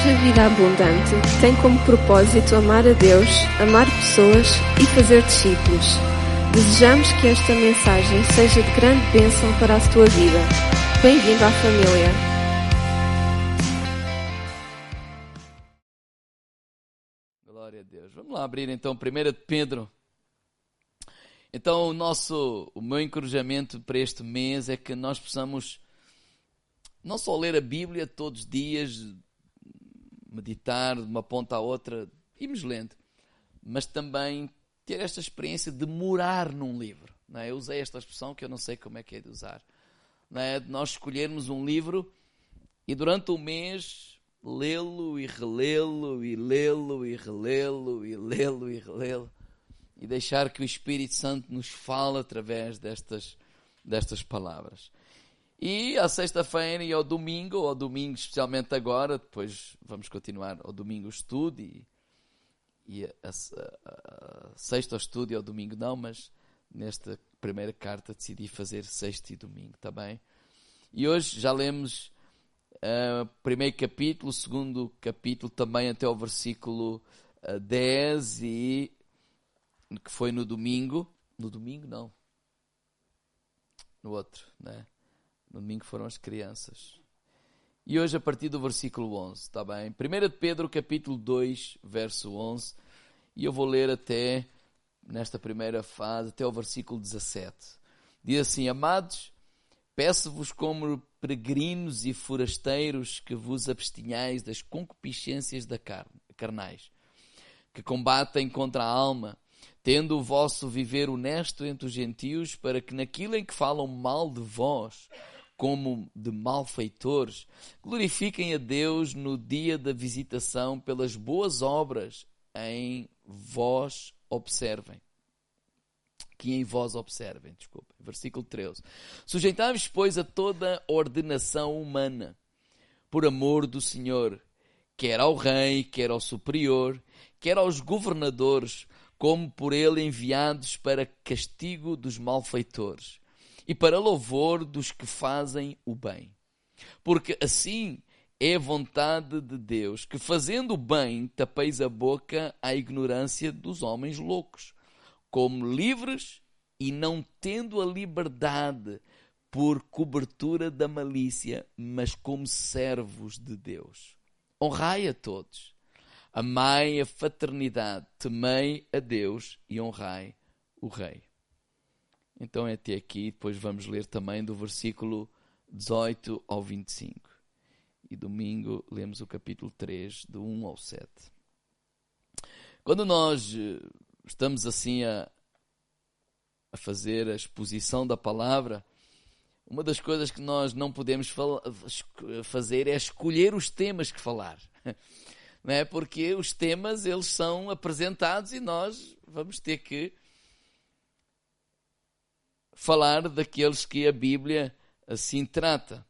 Igreja Vida Abundante tem como propósito amar a Deus, amar pessoas e fazer discípulos. Desejamos que esta mensagem seja de grande bênção para a tua vida. Bem-vindo à família. Glória a Deus. Vamos lá abrir então 1 Pedro. Então o nosso, o meu encorajamento para este mês é que nós possamos não só ler a Bíblia todos os dias, meditar de uma ponta à outra, irmos lendo, mas também ter esta experiência de morar num livro. Não é? Eu usei esta expressão que eu não sei como é que é de usar. Não é? De nós escolhermos um livro e durante o mês lê-lo e relê-lo e lê-lo e relê-lo e lê-lo e relê-lo e deixar que o Espírito Santo nos fale através destas, destas palavras. E à sexta-feira e ao domingo, ou ao domingo especialmente agora, depois vamos continuar ao domingo o estudo e, e a, a, a, sexta o estudo e ao domingo não, mas nesta primeira carta decidi fazer sexta e domingo, está bem? E hoje já lemos o uh, primeiro capítulo, segundo capítulo também até o versículo uh, 10 e que foi no domingo, no domingo não, no outro, né? No domingo foram as crianças. E hoje a partir do versículo 11, está bem? 1 de Pedro capítulo 2, verso 11. E eu vou ler até, nesta primeira fase, até o versículo 17. Diz assim, Amados, peço-vos como peregrinos e forasteiros que vos abstinhais das concupiscências da carne, carnais, que combatem contra a alma, tendo o vosso viver honesto entre os gentios, para que naquilo em que falam mal de vós, como de malfeitores, glorifiquem a Deus no dia da visitação pelas boas obras em vós observem. Que em vós observem, desculpa. Versículo 13. Sujeitai-vos, pois, a toda ordenação humana, por amor do Senhor, quer ao rei, quer ao superior, quer aos governadores, como por ele enviados para castigo dos malfeitores e para louvor dos que fazem o bem. Porque assim é vontade de Deus, que fazendo o bem tapeis a boca à ignorância dos homens loucos, como livres e não tendo a liberdade por cobertura da malícia, mas como servos de Deus. Honrai a todos, amai a fraternidade, temei a Deus e honrai o Rei. Então é até aqui, depois vamos ler também do versículo 18 ao 25. E domingo lemos o capítulo 3, do 1 ao 7. Quando nós eh, estamos assim a, a fazer a exposição da palavra, uma das coisas que nós não podemos fazer é escolher os temas que falar. Não é? Porque os temas eles são apresentados e nós vamos ter que falar daqueles que a Bíblia assim trata.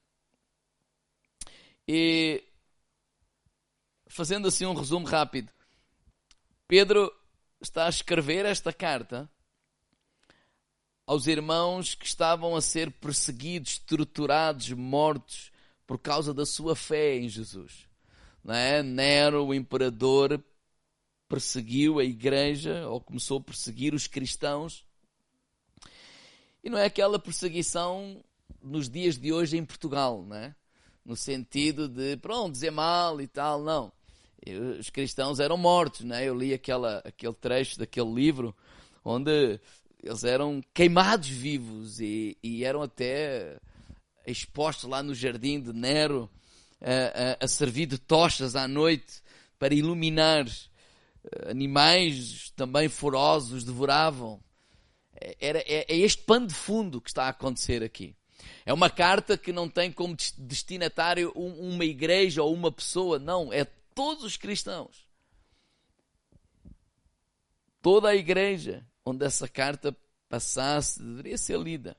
E fazendo assim um resumo rápido, Pedro está a escrever esta carta aos irmãos que estavam a ser perseguidos, torturados, mortos por causa da sua fé em Jesus. Não é? Nero, o imperador, perseguiu a igreja, ou começou a perseguir os cristãos, e não é aquela perseguição nos dias de hoje em Portugal, não é? No sentido de, pronto, dizer mal e tal, não. Os cristãos eram mortos, não é? Eu li aquela, aquele trecho daquele livro onde eles eram queimados vivos e, e eram até expostos lá no jardim de Nero a, a, a servir de tochas à noite para iluminar. Animais também forosos devoravam era, é, é este pano de fundo que está a acontecer aqui. É uma carta que não tem como destinatário uma igreja ou uma pessoa, não, é todos os cristãos. Toda a igreja onde essa carta passasse deveria ser lida.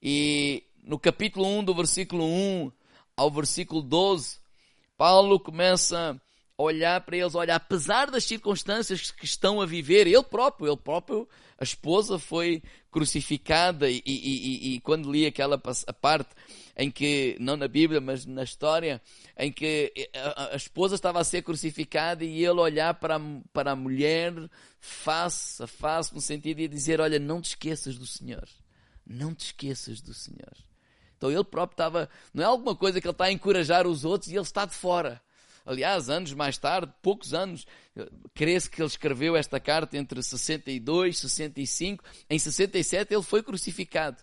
E no capítulo 1, do versículo 1 ao versículo 12, Paulo começa a olhar para eles, olha, apesar das circunstâncias que estão a viver, ele próprio, ele próprio a esposa foi crucificada e, e, e, e quando li aquela parte, em que, não na Bíblia, mas na história, em que a, a esposa estava a ser crucificada e ele olhar para, para a mulher face a face, no sentido de dizer: Olha, não te esqueças do Senhor. Não te esqueças do Senhor. Então ele próprio estava, não é alguma coisa que ele está a encorajar os outros e ele está de fora. Aliás, anos mais tarde, poucos anos, crê-se que ele escreveu esta carta entre 62 e 65. Em 67 ele foi crucificado.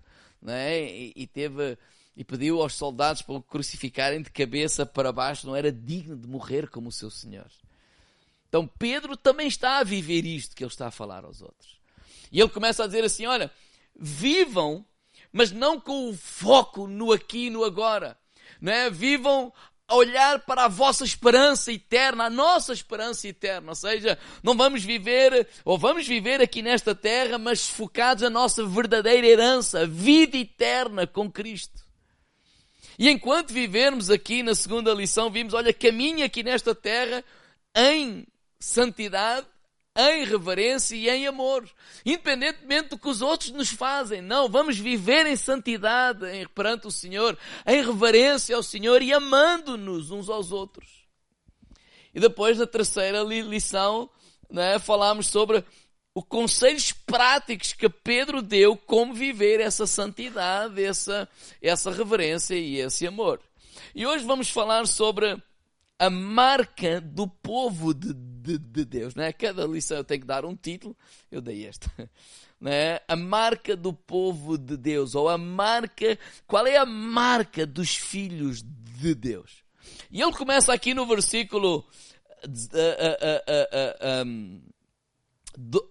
É? e, e teve e pediu aos soldados para o crucificarem de cabeça para baixo, não era digno de morrer como o seu Senhor. Então Pedro também está a viver isto que ele está a falar aos outros. E ele começa a dizer assim: olha, vivam, mas não com o foco no aqui e no agora. Não é? Vivam a olhar para a vossa esperança eterna, a nossa esperança eterna. Ou seja, não vamos viver, ou vamos viver aqui nesta terra, mas focados na nossa verdadeira herança, vida eterna com Cristo. E enquanto vivermos aqui na segunda lição, vimos, olha, caminha aqui nesta terra em santidade, em reverência e em amor, independentemente do que os outros nos fazem. Não, vamos viver em santidade perante o Senhor, em reverência ao Senhor e amando-nos uns aos outros. E depois, na terceira lição, né, falámos sobre os conselhos práticos que Pedro deu como viver essa santidade, essa, essa reverência e esse amor. E hoje vamos falar sobre a marca do povo de, de, de Deus. Né? Cada lição eu tenho que dar um título, eu dei esta. Né? A marca do povo de Deus, ou a marca, qual é a marca dos filhos de Deus? E ele começa aqui no versículo uh, uh, uh, um,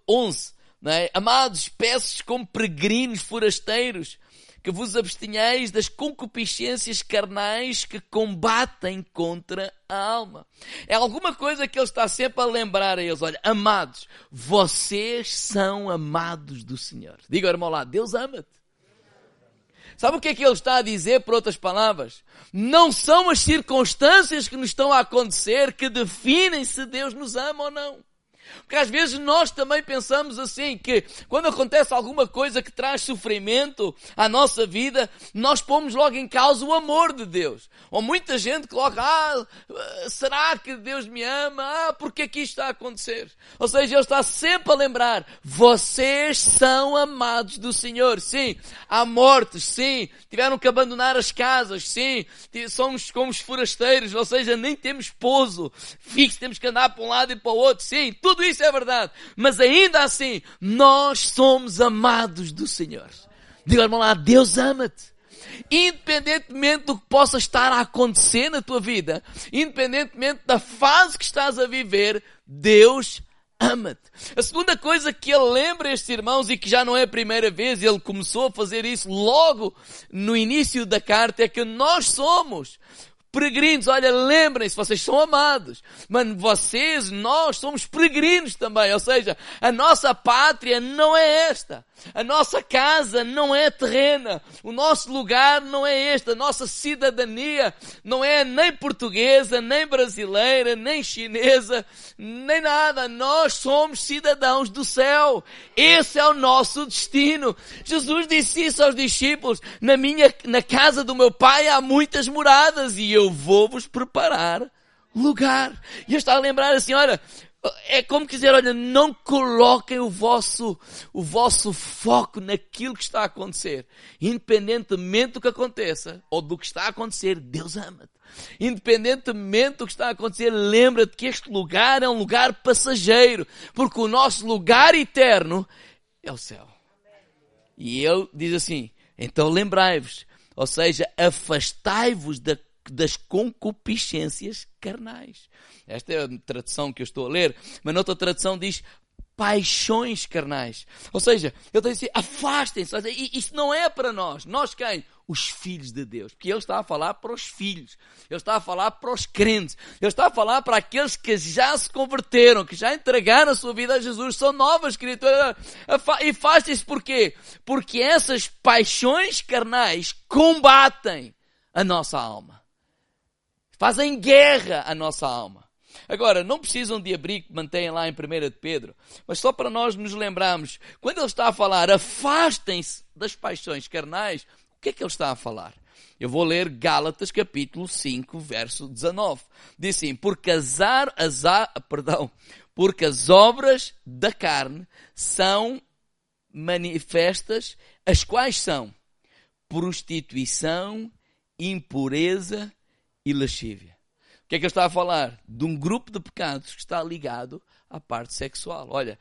11. Né? Amados, peço como peregrinos forasteiros que vos abstenhais das concupiscências carnais que combatem contra a alma. É alguma coisa que ele está sempre a lembrar a eles. Olha, amados, vocês são amados do Senhor. Diga irmão lá, Deus ama-te. Sabe o que é que ele está a dizer, por outras palavras? Não são as circunstâncias que nos estão a acontecer que definem se Deus nos ama ou não. Porque às vezes nós também pensamos assim, que quando acontece alguma coisa que traz sofrimento à nossa vida, nós pomos logo em causa o amor de Deus. Ou muita gente coloca, ah, será que Deus me ama? Ah, porque é que isto está a acontecer? Ou seja, Ele está sempre a lembrar, vocês são amados do Senhor. Sim, há mortes, sim, tiveram que abandonar as casas, sim, somos como os forasteiros, ou seja, nem temos pouso fixo, temos que andar para um lado e para o outro, sim, tudo tudo isso é verdade. Mas ainda assim, nós somos amados do Senhor. Diga, irmão lá, Deus ama-te. Independentemente do que possa estar a acontecer na tua vida, independentemente da fase que estás a viver, Deus ama-te. A segunda coisa que ele lembra estes irmãos e que já não é a primeira vez, ele começou a fazer isso logo no início da carta, é que nós somos peregrinos, olha, lembrem-se, vocês são amados. Mano, vocês, nós somos peregrinos também. Ou seja, a nossa pátria não é esta. A nossa casa não é terrena. O nosso lugar não é este. A nossa cidadania não é nem portuguesa, nem brasileira, nem chinesa, nem nada. Nós somos cidadãos do céu. Esse é o nosso destino. Jesus disse isso aos discípulos. Na minha, na casa do meu pai há muitas moradas e eu vou vos preparar lugar. E eu estava a lembrar assim, olha, é como dizer, olha, não coloquem o vosso, o vosso foco naquilo que está a acontecer. Independentemente do que aconteça, ou do que está a acontecer, Deus ama-te. Independentemente do que está a acontecer, lembra-te que este lugar é um lugar passageiro, porque o nosso lugar eterno é o céu. E ele diz assim, então lembrai-vos, ou seja, afastai-vos da das concupiscências carnais. Esta é a tradução que eu estou a ler, mas noutra tradução diz paixões carnais. Ou seja, ele está a dizer, afastem-se. Isso não é para nós. Nós quem? Os filhos de Deus. Porque ele está a falar para os filhos. Ele está a falar para os crentes. Ele está a falar para aqueles que já se converteram, que já entregaram a sua vida a Jesus. São novas criaturas. E afastem-se porquê? Porque essas paixões carnais combatem a nossa alma. Fazem guerra à nossa alma. Agora, não precisam de abrir que mantêm lá em 1 de Pedro, mas só para nós nos lembrarmos, quando ele está a falar, afastem-se das paixões carnais, o que é que ele está a falar? Eu vou ler Gálatas capítulo 5, verso 19. Diz assim, porque as, ar, as, ar, perdão, porque as obras da carne são manifestas, as quais são prostituição, impureza e lascívia. O que é que eu estava a falar? De um grupo de pecados que está ligado à parte sexual. Olha,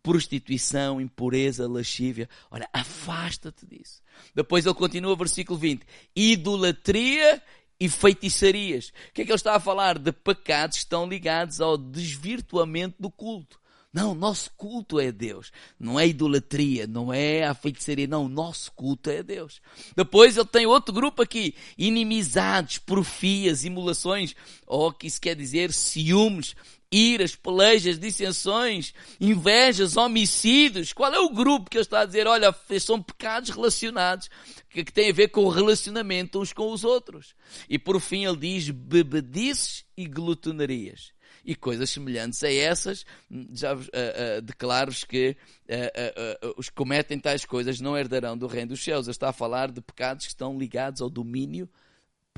prostituição, impureza, lascívia. Olha, afasta-te disso. Depois ele continua, versículo 20: idolatria e feitiçarias. O que é que ele está a falar? De pecados que estão ligados ao desvirtuamento do culto. Não, nosso culto é Deus. Não é idolatria, não é a feitiçaria, não. Nosso culto é Deus. Depois ele tem outro grupo aqui: inimizades, profias, imulações, oh, que isso quer dizer ciúmes, iras, pelejas, dissensões, invejas, homicídios. Qual é o grupo que ele está a dizer? Olha, são pecados relacionados que, que têm a ver com o relacionamento uns com os outros. E por fim ele diz bebedices e glutonarias e coisas semelhantes a essas, já uh, uh, declaro-vos que uh, os que cometem tais coisas não herdarão do reino dos céus. Ele está a falar de pecados que estão ligados ao domínio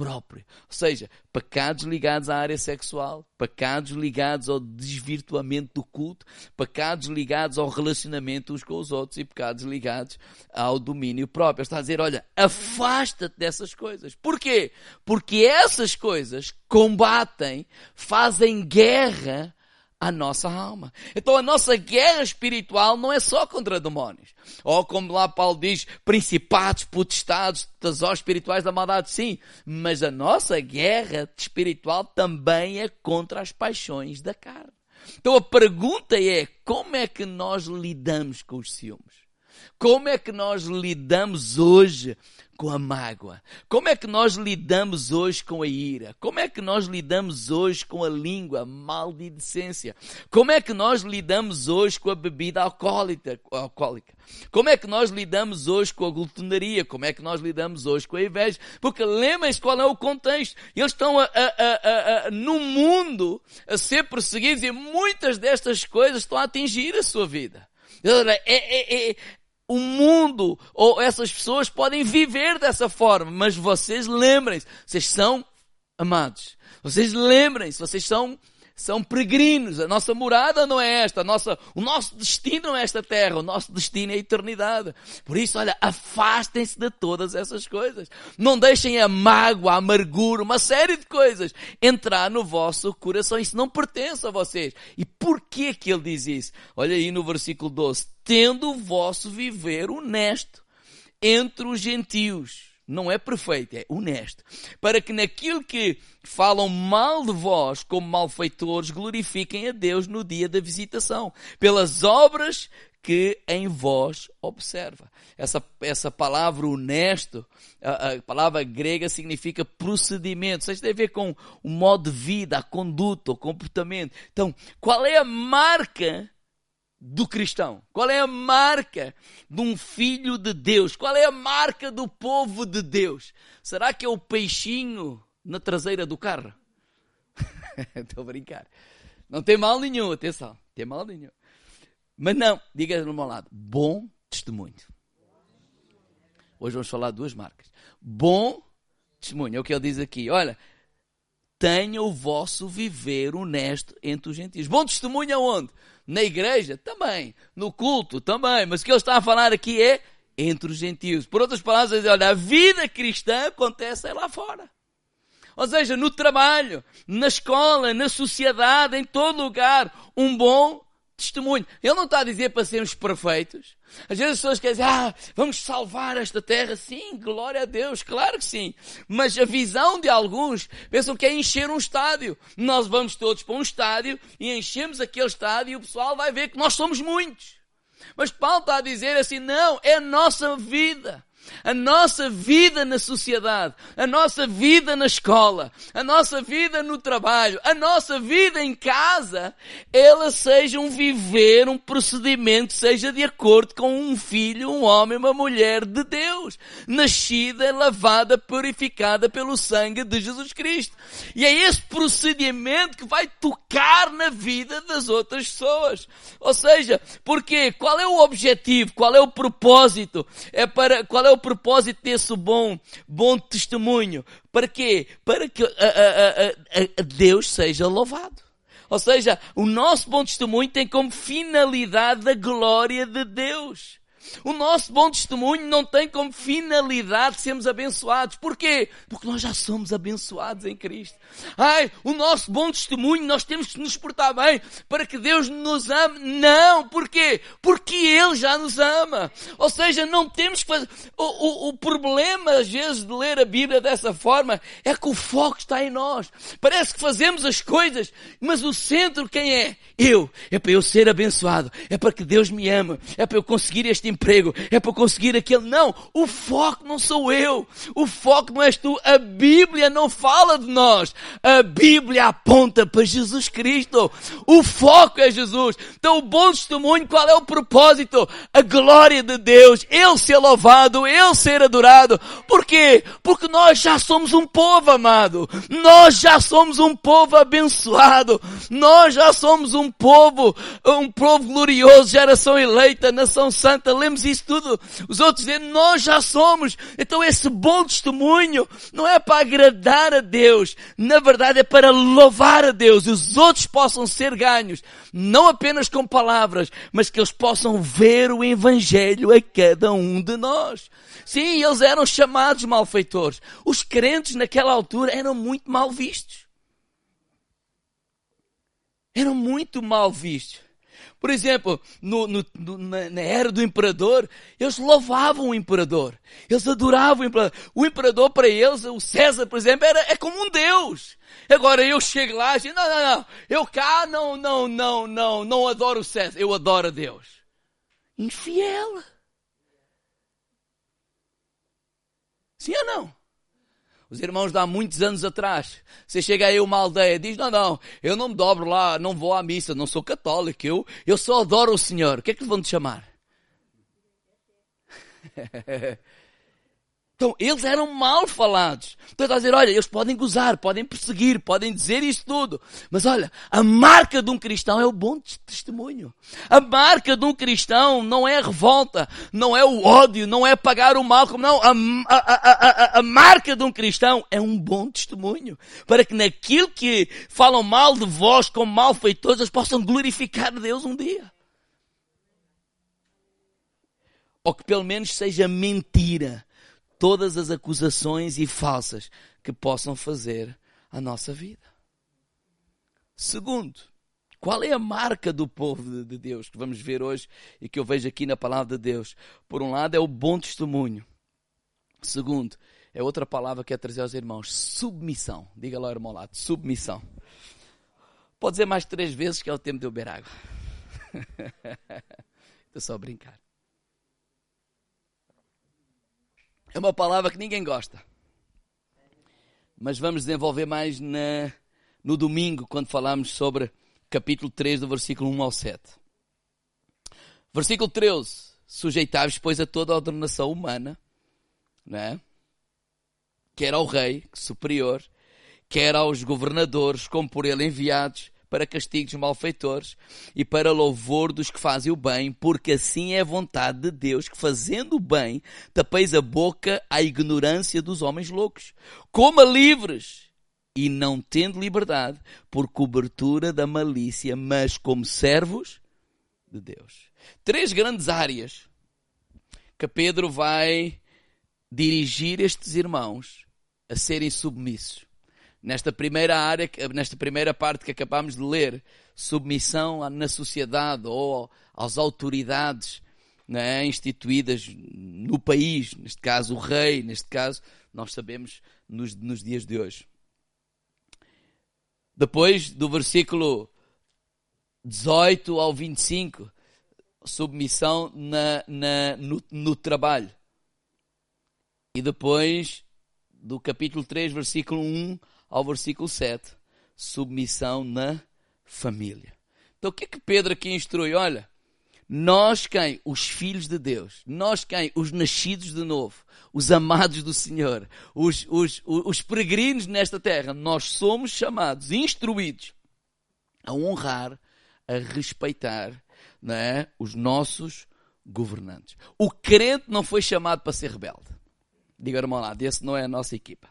próprio. Ou seja, pecados ligados à área sexual, pecados ligados ao desvirtuamento do culto, pecados ligados ao relacionamento uns com os outros e pecados ligados ao domínio próprio. Está a dizer, olha, afasta-te dessas coisas. Porquê? Porque essas coisas combatem, fazem guerra a nossa alma. Então a nossa guerra espiritual não é só contra demónios. Ou como lá Paulo diz, principados, potestados, tesouros espirituais da maldade, sim. Mas a nossa guerra espiritual também é contra as paixões da carne. Então a pergunta é, como é que nós lidamos com os ciúmes? Como é que nós lidamos hoje com a mágoa? Como é que nós lidamos hoje com a ira? Como é que nós lidamos hoje com a língua, maldicência? Como é que nós lidamos hoje com a bebida alcoólica? Como é que nós lidamos hoje com a glutonaria? Como é que nós lidamos hoje com a inveja? Porque lembrem-se qual é o contexto. Eles estão a, a, a, no mundo a ser perseguidos e muitas destas coisas estão a atingir a sua vida. É, é, é, o mundo ou essas pessoas podem viver dessa forma, mas vocês lembrem-se, vocês são amados. Vocês lembrem-se, vocês são são peregrinos. A nossa morada não é esta. Nossa, o nosso destino não é esta terra. O nosso destino é a eternidade. Por isso, olha, afastem-se de todas essas coisas. Não deixem a mágoa, a amargura, uma série de coisas entrar no vosso coração. Isso não pertence a vocês. E por que que ele diz isso? Olha aí no versículo 12. Tendo o vosso viver honesto entre os gentios não é perfeito, é honesto, para que naquilo que falam mal de vós como malfeitores glorifiquem a Deus no dia da visitação, pelas obras que em vós observa. Essa, essa palavra honesto, a, a palavra grega significa procedimento. Isso tem a ver com o modo de vida, a conduta, o comportamento. Então, qual é a marca do cristão? Qual é a marca de um filho de Deus? Qual é a marca do povo de Deus? Será que é o peixinho na traseira do carro? Estou a brincar. Não tem mal nenhum, atenção, tem mal nenhum. Mas não, diga no meu lado, bom testemunho. Hoje vamos falar de duas marcas. Bom testemunho, é o que ele diz aqui. Olha, tenha o vosso viver honesto entre os gentios. Bom testemunho aonde? Na igreja? Também. No culto? Também. Mas o que ele está a falar aqui é entre os gentios. Por outras palavras, olha, a vida cristã acontece lá fora. Ou seja, no trabalho, na escola, na sociedade, em todo lugar, um bom testemunho. Ele não está a dizer para sermos perfeitos. Às vezes as pessoas querem dizer, ah, vamos salvar esta terra. Sim, glória a Deus, claro que sim. Mas a visão de alguns pensam que é encher um estádio. Nós vamos todos para um estádio e enchemos aquele estádio e o pessoal vai ver que nós somos muitos. Mas Paulo está a dizer assim, não, é a nossa vida a nossa vida na sociedade, a nossa vida na escola, a nossa vida no trabalho, a nossa vida em casa, ela seja um viver, um procedimento, seja de acordo com um filho, um homem, uma mulher de Deus, nascida, lavada, purificada pelo sangue de Jesus Cristo. E é esse procedimento que vai tocar na vida das outras pessoas. Ou seja, porque qual é o objetivo? Qual é o propósito? É para qual é é o propósito desse bom, bom testemunho? Para quê? Para que a, a, a, Deus seja louvado. Ou seja, o nosso bom testemunho tem como finalidade a glória de Deus. O nosso bom testemunho não tem como finalidade sermos abençoados. Porquê? Porque nós já somos abençoados em Cristo. Ai, o nosso bom testemunho, nós temos que nos portar bem para que Deus nos ame. Não, porquê? Porque Ele já nos ama. Ou seja, não temos que fazer. O, o, o problema, às vezes, de ler a Bíblia dessa forma é que o foco está em nós. Parece que fazemos as coisas, mas o centro quem é? Eu. É para eu ser abençoado. É para que Deus me ama. É para eu conseguir este emprego. É para conseguir aquele. Não, o foco não sou eu. O foco não és tu. A Bíblia não fala de nós. A Bíblia aponta para Jesus Cristo. O foco é Jesus. Então o bom testemunho, qual é o propósito? A glória de Deus. Ele ser louvado, Ele ser adorado. Por quê? Porque nós já somos um povo amado. Nós já somos um povo abençoado. Nós já somos um povo, um povo glorioso, geração eleita, nação santa. Lemos isso tudo. Os outros dizem, nós já somos. Então esse bom testemunho não é para agradar a Deus na verdade é para louvar a Deus e os outros possam ser ganhos, não apenas com palavras, mas que eles possam ver o Evangelho a cada um de nós. Sim, eles eram chamados malfeitores. Os crentes naquela altura eram muito mal vistos. Eram muito mal vistos. Por exemplo, no, no, no, na era do imperador, eles louvavam o imperador. Eles adoravam o imperador. O imperador para eles, o César, por exemplo, era, é como um deus. Agora eu chego lá e digo, não, não, não. Eu cá não, não, não, não, não adoro o César. Eu adoro a Deus. Infiel. Sim ou não? Os irmãos de há muitos anos atrás. Você chega aí a uma aldeia diz, não, não, eu não me dobro lá, não vou à missa, não sou católico, eu, eu só adoro o Senhor. O que é que vão te chamar? Então, eles eram mal falados. Então, está a dizer, olha, eles podem gozar, podem perseguir, podem dizer isto tudo. Mas olha, a marca de um cristão é o bom testemunho. A marca de um cristão não é a revolta, não é o ódio, não é pagar o mal, como não. A, a, a, a, marca de um cristão é um bom testemunho. Para que naquilo que falam mal de vós como malfeitores, possam glorificar Deus um dia. Ou que pelo menos seja mentira todas as acusações e falsas que possam fazer a nossa vida. Segundo, qual é a marca do povo de Deus que vamos ver hoje e que eu vejo aqui na palavra de Deus? Por um lado, é o bom testemunho. Segundo, é outra palavra que é trazer aos irmãos: submissão. Diga lá, irmão lado, submissão. Pode dizer mais três vezes que é o tempo de eu beber água. Estou só a brincar. É uma palavra que ninguém gosta. Mas vamos desenvolver mais na, no domingo, quando falamos sobre capítulo 3, do versículo 1 ao 7. Versículo 13. Sujeitáveis, pois, a toda a ordenação humana, né? quer ao rei superior, quer aos governadores, como por ele enviados, para castigo dos malfeitores e para louvor dos que fazem o bem, porque assim é a vontade de Deus que, fazendo o bem, tapeis a boca à ignorância dos homens loucos. Coma livres e não tendo liberdade por cobertura da malícia, mas como servos de Deus. Três grandes áreas que Pedro vai dirigir estes irmãos a serem submissos nesta primeira área, nesta primeira parte que acabamos de ler, submissão na sociedade ou às autoridades né, instituídas no país, neste caso o rei, neste caso nós sabemos nos, nos dias de hoje. Depois do versículo 18 ao 25, submissão na, na, no, no trabalho. E depois do capítulo 3, versículo 1 ao versículo 7, submissão na família. Então o que é que Pedro aqui instrui? Olha, nós quem? Os filhos de Deus. Nós quem? Os nascidos de novo. Os amados do Senhor. Os, os, os peregrinos nesta terra. Nós somos chamados, instruídos a honrar, a respeitar né, os nossos governantes. O crente não foi chamado para ser rebelde. Diga, irmão lá, esse não é a nossa equipa.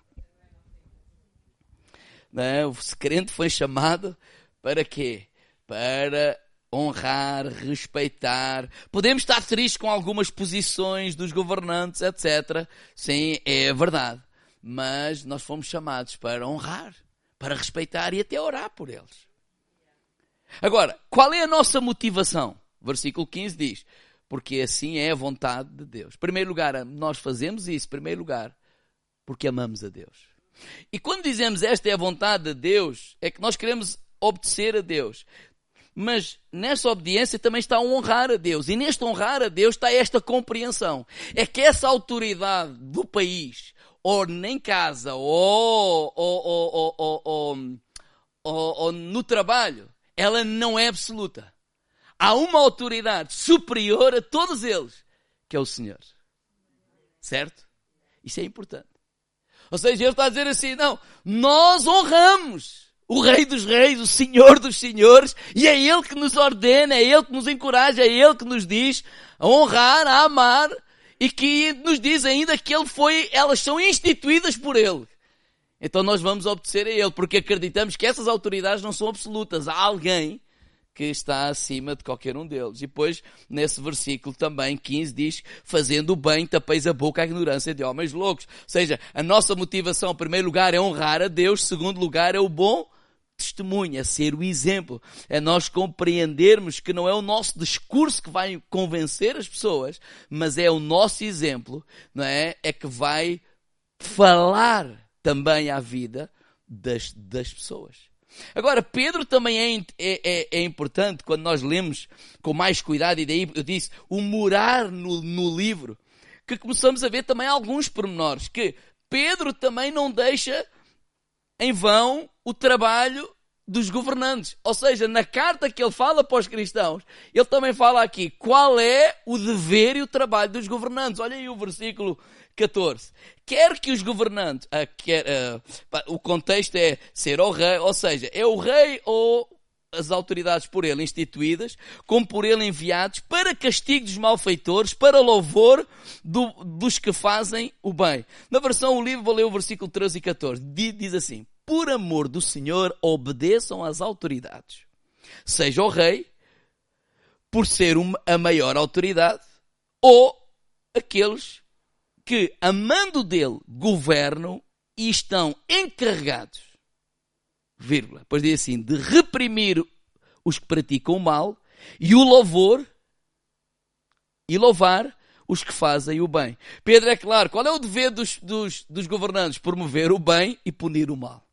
Não, o crente foi chamado para quê? Para honrar, respeitar. Podemos estar tristes com algumas posições dos governantes, etc. Sim, é verdade. Mas nós fomos chamados para honrar, para respeitar e até orar por eles. Agora, qual é a nossa motivação? Versículo 15 diz: Porque assim é a vontade de Deus. Em primeiro lugar, nós fazemos isso, em primeiro lugar, porque amamos a Deus. E quando dizemos esta é a vontade de Deus, é que nós queremos obedecer a Deus. Mas nessa obediência também está a honrar a Deus. E neste honrar a Deus está esta compreensão. É que essa autoridade do país, ou nem casa, ou, ou, ou, ou, no trabalho, ela não é absoluta. Há uma autoridade superior a todos eles, que é o Senhor. Certo? Isso é importante. Ou seja, ele está a dizer assim, não, nós honramos o Rei dos Reis, o Senhor dos Senhores, e é Ele que nos ordena, é Ele que nos encoraja, é Ele que nos diz a honrar, a amar, e que nos diz ainda que Ele foi, elas são instituídas por Ele. Então nós vamos obedecer a Ele, porque acreditamos que essas autoridades não são absolutas. Há alguém que está acima de qualquer um deles. E depois, nesse versículo também, 15, diz, fazendo o bem, tapeis a boca à ignorância de homens loucos. Ou seja, a nossa motivação, em primeiro lugar, é honrar a Deus, em segundo lugar, é o bom testemunha, ser o exemplo. É nós compreendermos que não é o nosso discurso que vai convencer as pessoas, mas é o nosso exemplo, não é? É que vai falar também à vida das, das pessoas. Agora, Pedro também é, é, é, é, importante quando nós lemos com mais cuidado, e daí eu disse, o morar no, no livro, que começamos a ver também alguns pormenores, que Pedro também não deixa em vão o trabalho dos governantes. Ou seja, na carta que ele fala para os cristãos, ele também fala aqui qual é o dever e o trabalho dos governantes. Olha aí o versículo 14. Quer que os governantes, uh, quer, uh, o contexto é ser o rei, ou seja, é o rei ou as autoridades por ele instituídas, como por ele enviados, para castigo dos malfeitores, para louvor do, dos que fazem o bem. Na versão o livro, vou ler o versículo 13 e 14. Diz assim: Por amor do Senhor, obedeçam às autoridades. Seja o rei, por ser a maior autoridade, ou aqueles que, amando dele, governam e estão encarregados vírgula. Depois diz assim, de reprimir os que praticam o mal e o louvor e louvar os que fazem o bem. Pedro é claro, qual é o dever dos, dos, dos governantes? Promover o bem e punir o mal.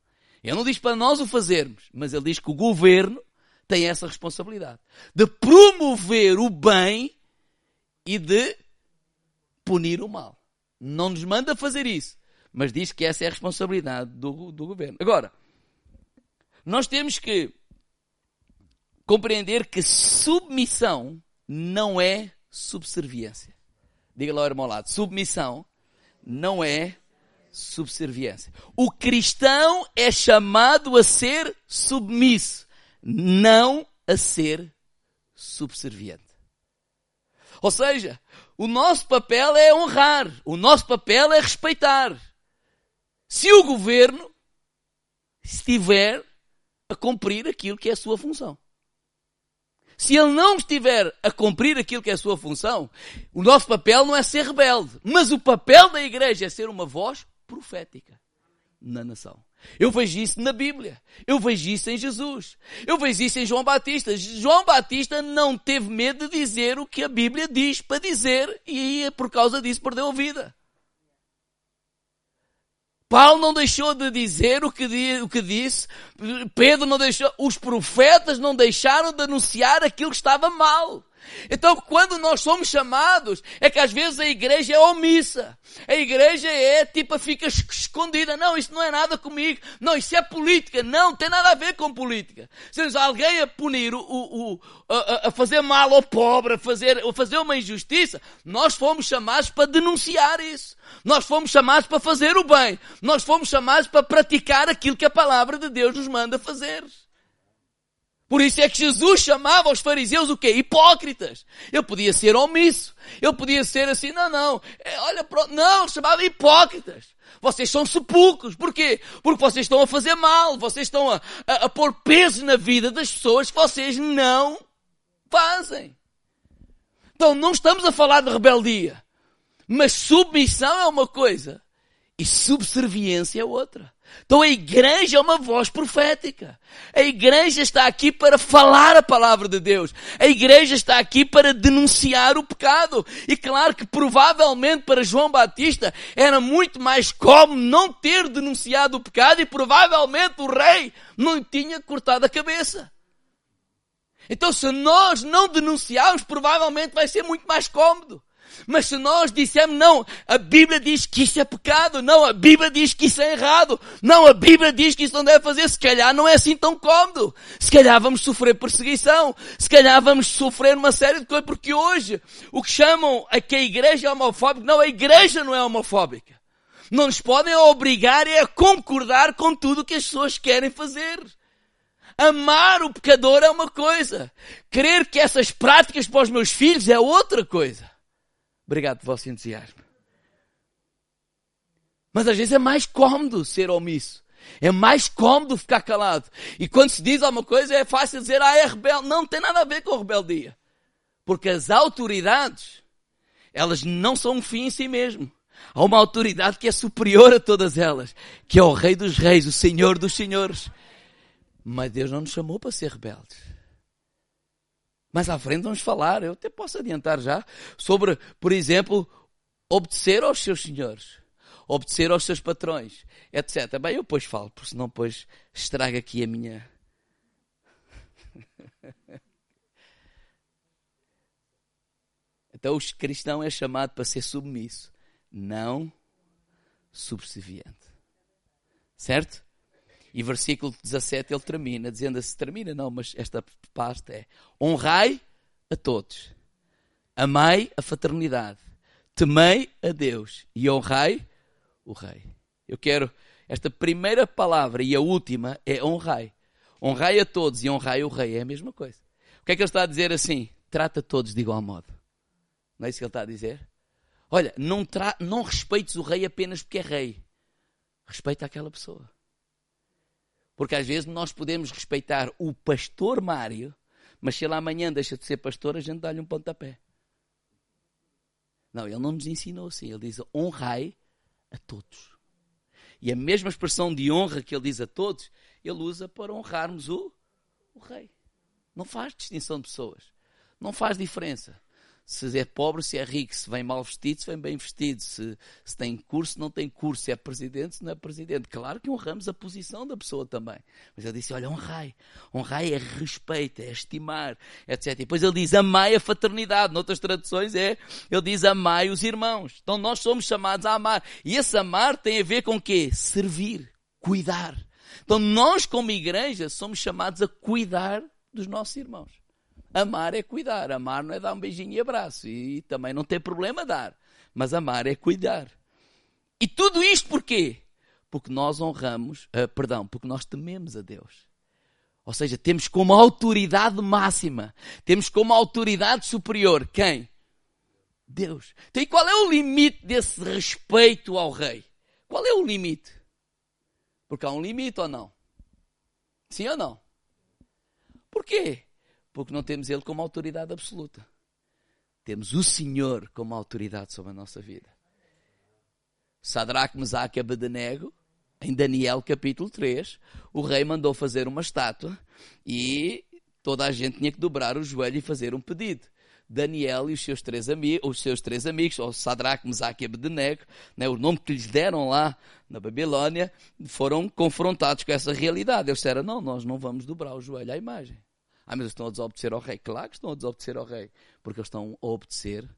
Ele não diz para nós o fazermos, mas ele diz que o governo tem essa responsabilidade de promover o bem e de punir o mal. Não nos manda fazer isso, mas diz que essa é a responsabilidade do, do governo. Agora, nós temos que compreender que submissão não é subserviência. Diga lá, irmão, ao lado. Submissão não é subserviência. O cristão é chamado a ser submisso, não a ser subserviente. Ou seja, o nosso papel é honrar, o nosso papel é respeitar. Se o governo estiver a cumprir aquilo que é a sua função. Se ele não estiver a cumprir aquilo que é a sua função, o nosso papel não é ser rebelde, mas o papel da igreja é ser uma voz profética na nação. Eu vejo isso na Bíblia. Eu vejo isso em Jesus. Eu vejo isso em João Batista. João Batista não teve medo de dizer o que a Bíblia diz para dizer e por causa disso perdeu a vida. Paulo não deixou de dizer o que, o que disse, Pedro não deixou, os profetas não deixaram de anunciar aquilo que estava mal. Então, quando nós somos chamados, é que às vezes a igreja é omissa. A igreja é tipo, fica escondida. Não, isso não é nada comigo. Não, isso é política. Não, tem nada a ver com política. Se alguém a punir, o, o, a, a, fazer mal ao pobre, a fazer, a fazer uma injustiça, nós fomos chamados para denunciar isso. Nós fomos chamados para fazer o bem. Nós fomos chamados para praticar aquilo que a palavra de Deus nos manda fazer. Por isso é que Jesus chamava os fariseus o quê? Hipócritas. Ele podia ser omisso. Ele podia ser assim, não, não. É, olha. Não, chamava hipócritas. Vocês são sepulcros. Porquê? Porque vocês estão a fazer mal. Vocês estão a, a, a pôr peso na vida das pessoas que vocês não fazem. Então não estamos a falar de rebeldia. Mas submissão é uma coisa e subserviência é outra. Então a igreja é uma voz profética. A igreja está aqui para falar a palavra de Deus. A igreja está aqui para denunciar o pecado. E claro que provavelmente para João Batista era muito mais cómodo não ter denunciado o pecado e provavelmente o rei não tinha cortado a cabeça. Então se nós não denunciarmos, provavelmente vai ser muito mais cômodo. Mas se nós dissermos, não, a Bíblia diz que isso é pecado, não, a Bíblia diz que isso é errado, não, a Bíblia diz que isso não deve fazer, se calhar não é assim tão cômodo. Se calhar vamos sofrer perseguição, se calhar vamos sofrer uma série de coisas, porque hoje o que chamam a que a igreja é homofóbica, não, a igreja não é homofóbica. Não nos podem obrigar a concordar com tudo o que as pessoas querem fazer. Amar o pecador é uma coisa. Querer que essas práticas para os meus filhos é outra coisa. Obrigado pelo vosso entusiasmo. Mas às vezes é mais cômodo ser omisso. É mais cômodo ficar calado. E quando se diz alguma coisa é fácil dizer, ah, é rebelde. Não, não tem nada a ver com rebeldia. Porque as autoridades, elas não são um fim em si mesmo. Há uma autoridade que é superior a todas elas, que é o Rei dos Reis, o Senhor dos Senhores. Mas Deus não nos chamou para ser rebeldes. Mais à frente vamos falar, eu até posso adiantar já, sobre, por exemplo, obedecer aos seus senhores, obedecer aos seus patrões, etc. Bem, eu depois falo, porque senão depois estraga aqui a minha. então o cristão é chamado para ser submisso, não subserviente. Certo? E versículo 17 ele termina, dizendo assim, termina não, mas esta parte é, honrai a todos, amai a fraternidade, temei a Deus e honrai o rei. Eu quero, esta primeira palavra e a última é honrai. Honrai a todos e honrai o rei, é a mesma coisa. O que é que ele está a dizer assim? Trata todos de igual modo. Não é isso que ele está a dizer? Olha, não, tra não respeites o rei apenas porque é rei. Respeita aquela pessoa. Porque às vezes nós podemos respeitar o pastor Mário, mas se ele amanhã deixa de ser pastor, a gente dá-lhe um pontapé. Não, ele não nos ensinou assim. Ele diz honrai a todos. E a mesma expressão de honra que ele diz a todos, ele usa para honrarmos o, o rei. Não faz distinção de pessoas. Não faz diferença se é pobre, se é rico, se vem mal vestido, se vem bem vestido, se, se tem curso, se não tem curso, se é presidente, se não é presidente. Claro que honramos a posição da pessoa também. Mas ele disse, olha, honrai. Honrai é respeito, é estimar, etc. E depois ele diz, amai a fraternidade. Noutras traduções é, ele diz, amai os irmãos. Então nós somos chamados a amar. E esse amar tem a ver com o quê? Servir, cuidar. Então nós como igreja somos chamados a cuidar dos nossos irmãos. Amar é cuidar. Amar não é dar um beijinho e abraço. E também não tem problema dar. Mas amar é cuidar. E tudo isto porquê? Porque nós honramos, uh, perdão, porque nós tememos a Deus. Ou seja, temos como autoridade máxima, temos como autoridade superior quem? Deus. Então, e qual é o limite desse respeito ao rei? Qual é o limite? Porque há um limite ou não? Sim ou não? Porquê? Porque não temos Ele como autoridade absoluta. Temos o Senhor como autoridade sobre a nossa vida. Sadraque, Mesaque e Abednego, em Daniel capítulo 3, o rei mandou fazer uma estátua e toda a gente tinha que dobrar o joelho e fazer um pedido. Daniel e os seus três, ami os seus três amigos, ou Sadraque, Mesaque e Abednego, né, o nome que lhes deram lá na Babilônia, foram confrontados com essa realidade. Eles disseram, não, nós não vamos dobrar o joelho à imagem. Ah, mas eles estão a desobedecer ao rei. Claro que estão a desobedecer ao rei. Porque eles estão a obedecer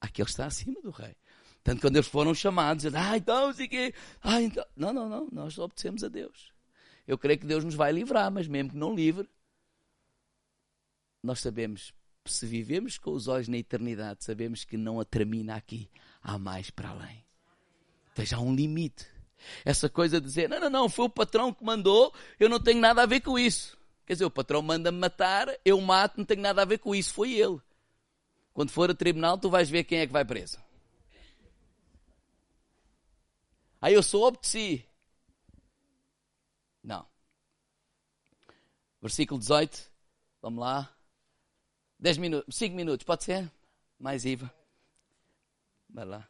àquele que está acima do rei. Tanto quando eles foram chamados, dizem, ah, então, sei quê. Ah, então. Não, não, não. Nós obedecemos a Deus. Eu creio que Deus nos vai livrar, mas mesmo que não livre, nós sabemos, se vivemos com os olhos na eternidade, sabemos que não a termina aqui. Há mais para além. Então já há um limite. Essa coisa de dizer, não, não, não, foi o patrão que mandou, eu não tenho nada a ver com isso. Quer dizer, o patrão manda-me matar, eu mato, não tenho nada a ver com isso, foi ele. Quando for a tribunal, tu vais ver quem é que vai preso. Aí eu sou obedeci. Não. Versículo 18. Vamos lá. 10 minutos, 5 minutos, pode ser? Mais IVA. Vai lá.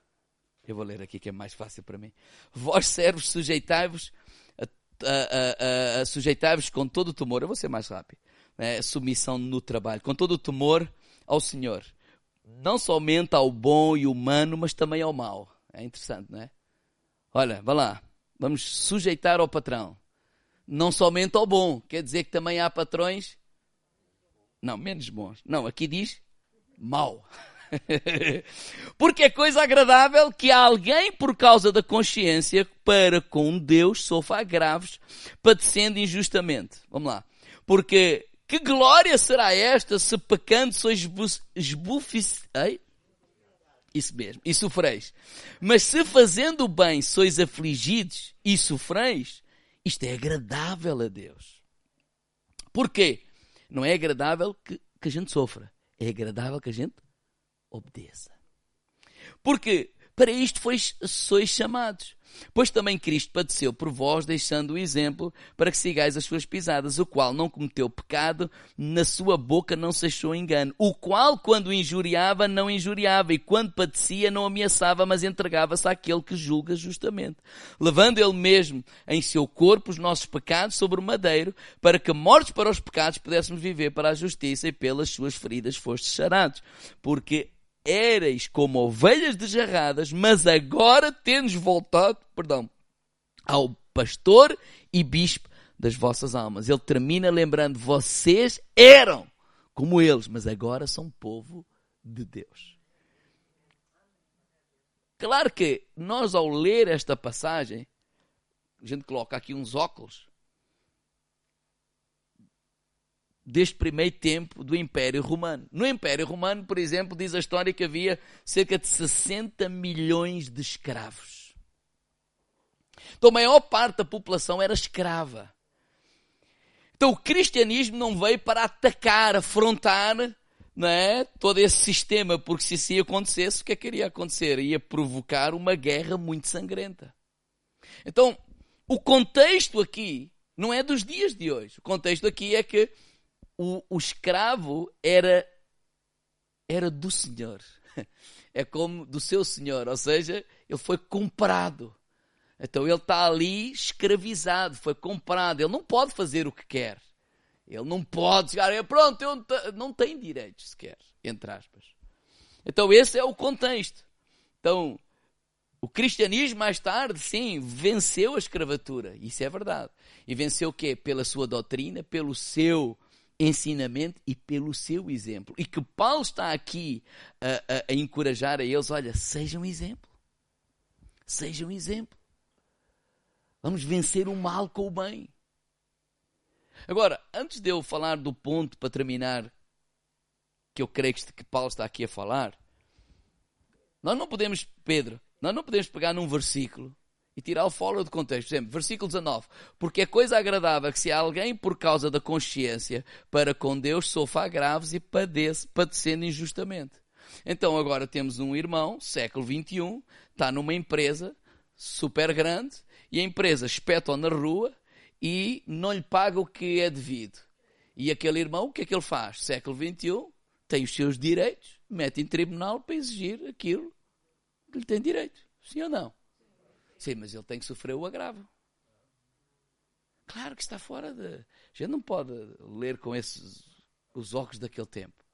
Eu vou ler aqui que é mais fácil para mim. Vós servos, sujeitai-vos a, a, sujeitai-vos com todo o temor. Eu vou ser mais rápido. É, submissão no trabalho. Com todo o temor ao Senhor. Não somente ao bom e humano, mas também ao mau. É interessante, não é? Olha, vá lá. Vamos sujeitar ao patrão. Não somente ao bom. Quer dizer que também há patrões. Não, menos bons. Não, aqui diz mau. Porque é coisa agradável que alguém, por causa da consciência, para com Deus sofra agravos, padecendo injustamente. Vamos lá. Porque que glória será esta se pecando sois esbufic... Isso mesmo, e sofreis. Mas se fazendo o bem sois afligidos e sofreis, isto é agradável a Deus. Porquê? Não é agradável que, que a gente sofra. É agradável que a gente obedeça. Porque para isto sois chamados. Pois também Cristo padeceu por vós, deixando o exemplo para que sigais as suas pisadas, o qual não cometeu pecado, na sua boca não se achou engano, o qual, quando injuriava, não injuriava, e quando padecia, não ameaçava, mas entregava-se àquele que julga justamente, levando ele mesmo em seu corpo os nossos pecados sobre o madeiro, para que, mortos para os pecados, pudéssemos viver para a justiça, e pelas suas feridas fostes sarados. Porque erais como ovelhas desjarradas, mas agora tendes voltado, perdão, ao pastor e bispo das vossas almas. Ele termina lembrando: vocês eram como eles, mas agora são povo de Deus. Claro que nós, ao ler esta passagem, a gente coloca aqui uns óculos deste primeiro tempo do Império Romano. No Império Romano, por exemplo, diz a história que havia cerca de 60 milhões de escravos. Então a maior parte da população era escrava. Então o cristianismo não veio para atacar, afrontar não é, todo esse sistema, porque se isso acontecesse, o que é que iria acontecer? Ia provocar uma guerra muito sangrenta. Então, o contexto aqui não é dos dias de hoje. O contexto aqui é que o, o escravo era, era do Senhor. É como do seu Senhor, ou seja, ele foi comprado. Então ele está ali escravizado, foi comprado. Ele não pode fazer o que quer. Ele não pode chegar, e pronto, eu não tem direitos sequer, entre aspas. Então esse é o contexto. Então, o cristianismo mais tarde, sim, venceu a escravatura. Isso é verdade. E venceu o quê? Pela sua doutrina, pelo seu ensinamento e pelo seu exemplo. E que Paulo está aqui a, a, a encorajar a eles: olha, sejam um exemplo. Sejam um exemplo. Vamos vencer o mal com o bem. Agora, antes de eu falar do ponto para terminar, que eu creio que Paulo está aqui a falar, nós não podemos, Pedro, nós não podemos pegar num versículo e tirá-lo fora do contexto. Por exemplo, versículo 19. Porque é coisa agradável que se alguém, por causa da consciência, para com Deus, sofra agraves e padece, padecendo injustamente. Então agora temos um irmão, século 21, está numa empresa super grande e a empresa espeta na rua e não lhe paga o que é devido. E aquele irmão, o que é que ele faz? Século 21, tem os seus direitos, mete em tribunal para exigir aquilo que lhe tem direito. Sim ou não? Sim, mas ele tem que sofrer o agravo. Claro que está fora de. A gente não pode ler com esses os óculos daquele tempo.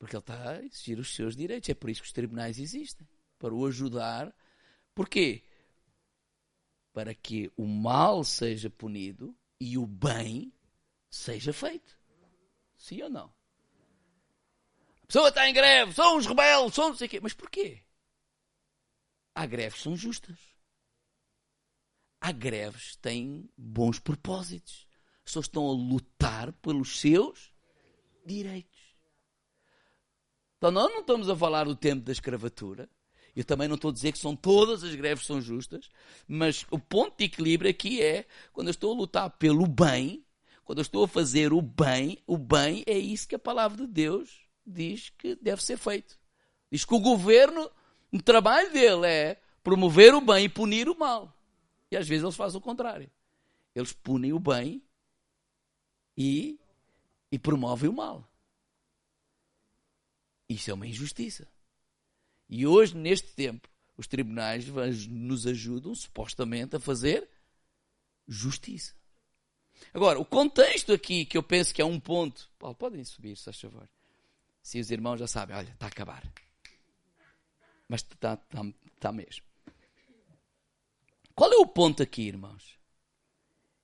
Porque ele está a exigir os seus direitos. É por isso que os tribunais existem. Para o ajudar. Porquê? Para que o mal seja punido e o bem seja feito. Sim ou não? A pessoa está em greve, são os rebeldes, são não sei o quê. Mas porquê? Há greves que são justas. Há greves que têm bons propósitos. As pessoas estão a lutar pelos seus direitos. Então, nós não estamos a falar do tempo da escravatura Eu também não estou a dizer que são todas as greves são justas, mas o ponto de equilíbrio aqui é quando eu estou a lutar pelo bem, quando eu estou a fazer o bem, o bem é isso que a palavra de Deus diz que deve ser feito. Diz que o governo, o trabalho dele é promover o bem e punir o mal. E às vezes eles fazem o contrário. Eles punem o bem e, e promovem o mal. Isso é uma injustiça. E hoje, neste tempo, os tribunais nos ajudam supostamente a fazer justiça. Agora, o contexto aqui, que eu penso que é um ponto. Paulo, podem subir, se faz favor. Se os irmãos já sabem, olha, está a acabar. Mas está, está, está mesmo. Qual é o ponto aqui, irmãos?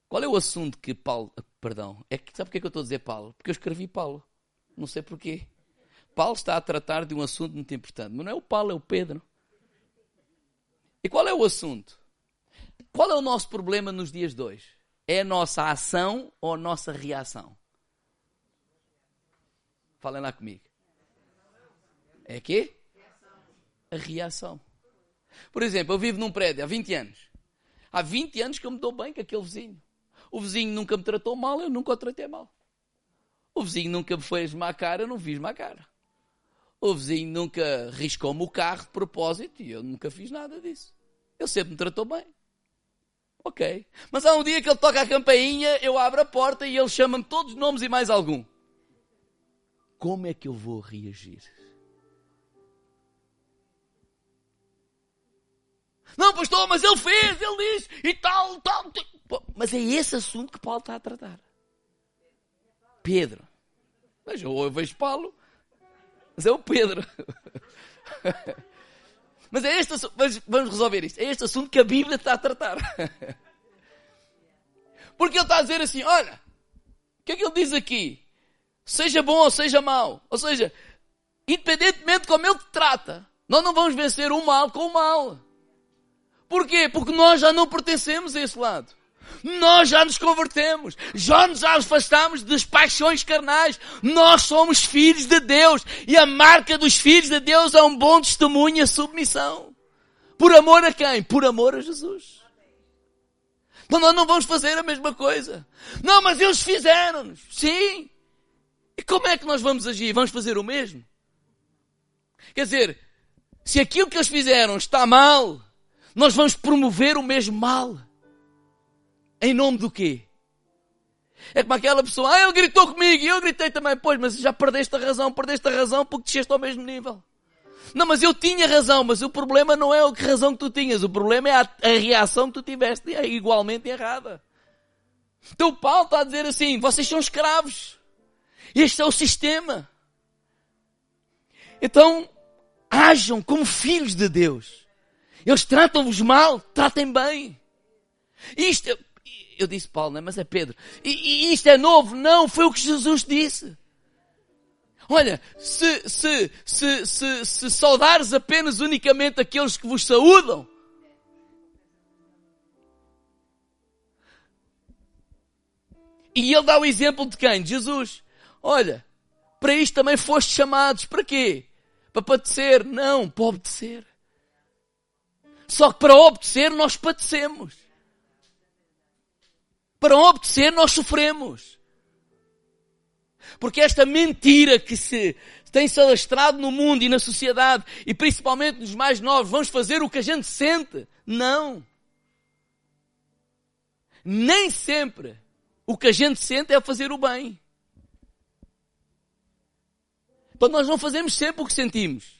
Qual é o assunto que Paulo. Perdão, é que, sabe porquê que eu estou a dizer Paulo? Porque eu escrevi Paulo. Não sei porquê. Paulo está a tratar de um assunto muito importante. Mas não é o Paulo, é o Pedro. E qual é o assunto? Qual é o nosso problema nos dias de hoje? É a nossa ação ou a nossa reação? Falem lá comigo. É quê? A reação. Por exemplo, eu vivo num prédio há 20 anos. Há 20 anos que eu me dou bem com aquele vizinho. O vizinho nunca me tratou mal, eu nunca o tratei mal. O vizinho nunca me fez má cara, eu não fiz má cara. O vizinho nunca riscou-me o carro de propósito e eu nunca fiz nada disso. Ele sempre me tratou bem. Ok. Mas há um dia que ele toca a campainha, eu abro a porta e ele chama-me todos os nomes e mais algum. Como é que eu vou reagir? Não, pastor, mas ele fez, ele diz e tal, tal. Mas é esse assunto que Paulo está a tratar. Pedro. Veja, eu vejo Paulo mas é o Pedro. Mas é este assunto, vamos resolver isto. É este assunto que a Bíblia está a tratar. Porque ele está a dizer assim: olha, o que é que ele diz aqui? Seja bom ou seja mau. Ou seja, independentemente de como ele te trata, nós não vamos vencer o mal com o mal. Porquê? Porque nós já não pertencemos a esse lado. Nós já nos convertemos, já nos afastamos das paixões carnais. Nós somos filhos de Deus e a marca dos filhos de Deus é um bom testemunho a submissão. Por amor a quem? Por amor a Jesus. Então nós não vamos fazer a mesma coisa. Não, mas eles fizeram-nos. Sim. E como é que nós vamos agir? Vamos fazer o mesmo? Quer dizer, se aquilo que eles fizeram está mal, nós vamos promover o mesmo mal. Em nome do quê? É como aquela pessoa, ah, ele gritou comigo e eu gritei também. Pois, mas já perdeste a razão, perdeste a razão porque desceste ao mesmo nível. Não, mas eu tinha razão, mas o problema não é a razão que tu tinhas, o problema é a, a reação que tu tiveste, é igualmente errada. Então Paulo está a dizer assim, vocês são escravos. Este é o sistema. Então, ajam como filhos de Deus. Eles tratam-vos mal, tratem bem. Isto, eu disse Paulo, né? mas é Pedro. E, e isto é novo? Não, foi o que Jesus disse. Olha, se, se, se, se, se saudares apenas unicamente aqueles que vos saúdam, E ele dá o exemplo de quem? Jesus. Olha, para isto também foste chamados. Para quê? Para padecer? Não, para obedecer. Só que para obedecer nós padecemos. Para obedecer, nós sofremos. Porque esta mentira que se tem se alastrado no mundo e na sociedade, e principalmente nos mais novos, vamos fazer o que a gente sente. Não. Nem sempre o que a gente sente é fazer o bem. Então nós não fazemos sempre o que sentimos.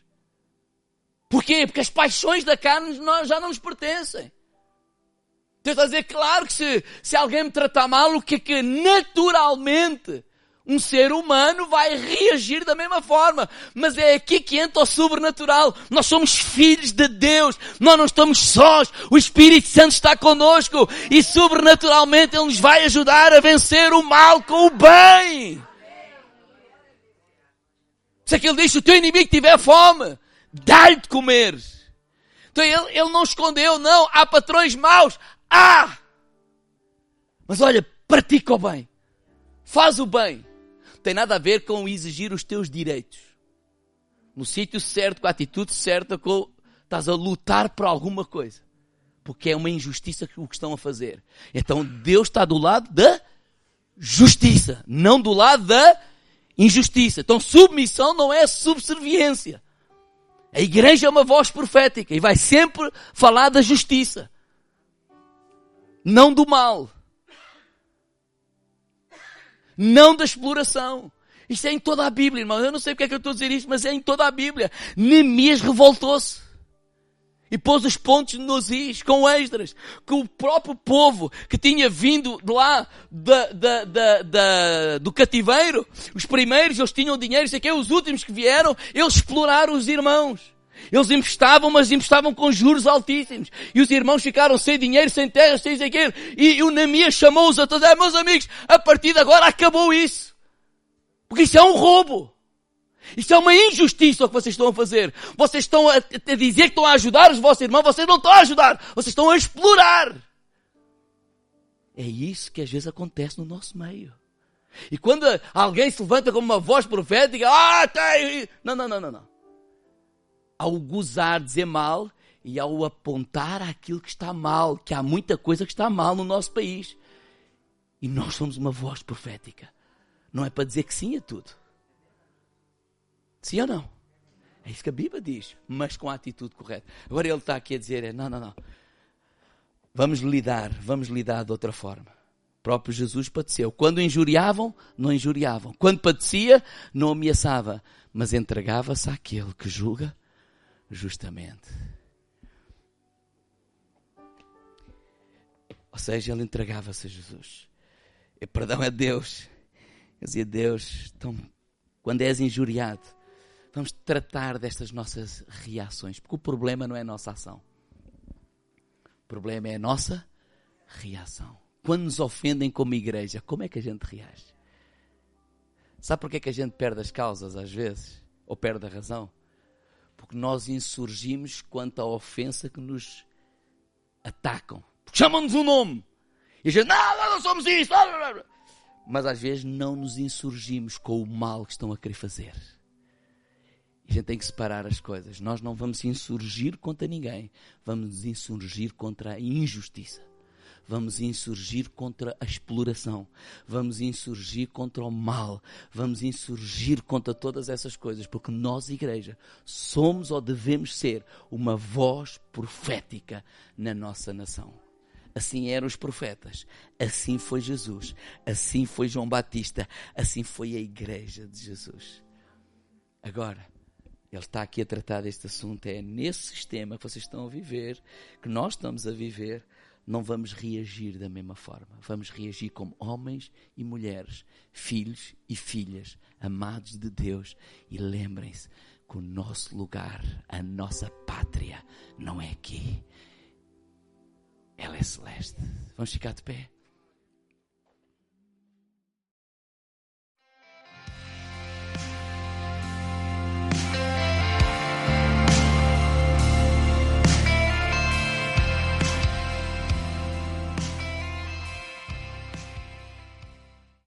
Porquê? Porque as paixões da carne já não nos pertencem. Deus está a dizer, claro que se, se alguém me tratar mal, o que é que naturalmente um ser humano vai reagir da mesma forma. Mas é aqui que entra o sobrenatural. Nós somos filhos de Deus. Nós não estamos sós. O Espírito Santo está conosco. E sobrenaturalmente Ele nos vai ajudar a vencer o mal com o bem. Se aquele diz, se o teu inimigo tiver fome, dá-lhe de comer. Então ele, ele não escondeu, não. Há patrões maus. Ah! Mas olha, pratica o bem. Faz o bem. Tem nada a ver com exigir os teus direitos. No sítio certo, com a atitude certa, com estás a lutar por alguma coisa, porque é uma injustiça o que estão a fazer. Então Deus está do lado da justiça, não do lado da injustiça. Então submissão não é subserviência. A igreja é uma voz profética e vai sempre falar da justiça, não do mal, não da exploração. Isto é em toda a Bíblia, irmão. Eu não sei porque é que eu estou a dizer isto, mas é em toda a Bíblia. Neemias revoltou-se. E pôs os pontos nos is, com Esdras, que o próprio povo que tinha vindo de lá da, da, da, da, do cativeiro, os primeiros, eles tinham dinheiro, sei que os últimos que vieram, eles exploraram os irmãos. Eles emprestavam, mas emprestavam com juros altíssimos. E os irmãos ficaram sem dinheiro, sem terra, sem dinheiro. E, e o Neemias chamou-os a todos, ah, meus amigos, a partir de agora acabou isso. Porque isso é um roubo. Isso é uma injustiça o que vocês estão a fazer. Vocês estão a, a dizer que estão a ajudar os vossos irmãos, vocês não estão a ajudar. Vocês estão a explorar. É isso que às vezes acontece no nosso meio. E quando alguém se levanta com uma voz profética, ah, tem. Não, não, não, não, não. Ao gozar, dizer mal e ao apontar aquilo que está mal, que há muita coisa que está mal no nosso país. E nós somos uma voz profética. Não é para dizer que sim a tudo. Sim ou não? É isso que a Bíblia diz, mas com a atitude correta. Agora ele está aqui a dizer: é, não, não, não. Vamos lidar, vamos lidar de outra forma. O próprio Jesus padeceu. Quando injuriavam, não injuriavam. Quando padecia, não ameaçava, mas entregava-se àquele que julga justamente. Ou seja, ele entregava-se a Jesus. E perdão a Deus. Eu dizia, Deus, então, quando és injuriado, vamos tratar destas nossas reações, porque o problema não é a nossa ação. O problema é a nossa reação. Quando nos ofendem como igreja, como é que a gente reage? Sabe porquê que a gente perde as causas às vezes? Ou perde a razão? Porque nós insurgimos quanto à ofensa que nos atacam. Chamam-nos um nome. E a gente, não, não, não somos isso. Mas às vezes não nos insurgimos com o mal que estão a querer fazer. A gente tem que separar as coisas. Nós não vamos insurgir contra ninguém. Vamos insurgir contra a injustiça. Vamos insurgir contra a exploração. Vamos insurgir contra o mal. Vamos insurgir contra todas essas coisas. Porque nós, igreja, somos ou devemos ser uma voz profética na nossa nação. Assim eram os profetas. Assim foi Jesus. Assim foi João Batista. Assim foi a igreja de Jesus. Agora, ele está aqui a tratar deste assunto. É nesse sistema que vocês estão a viver, que nós estamos a viver, não vamos reagir da mesma forma. Vamos reagir como homens e mulheres, filhos e filhas, amados de Deus. E lembrem-se que o nosso lugar, a nossa pátria, não é aqui. Ela é celeste. Vamos ficar de pé.